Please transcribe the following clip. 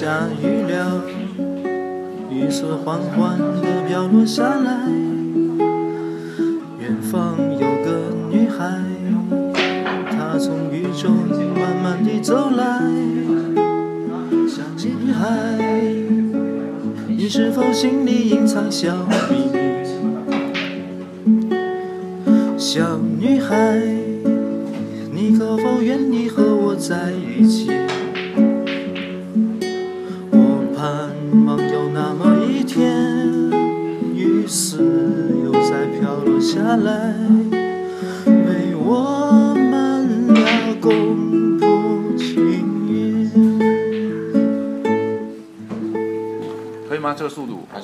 下雨了，雨丝缓缓地飘落下来。远方有个女孩，她从雨中慢慢地走来。小女孩，你是否心里隐藏小秘密？小女孩，你可否愿意和我在一起？盼望有那么一天，雨丝又再飘落下来，为我们俩共谱情缘。可以吗？这个速度还是？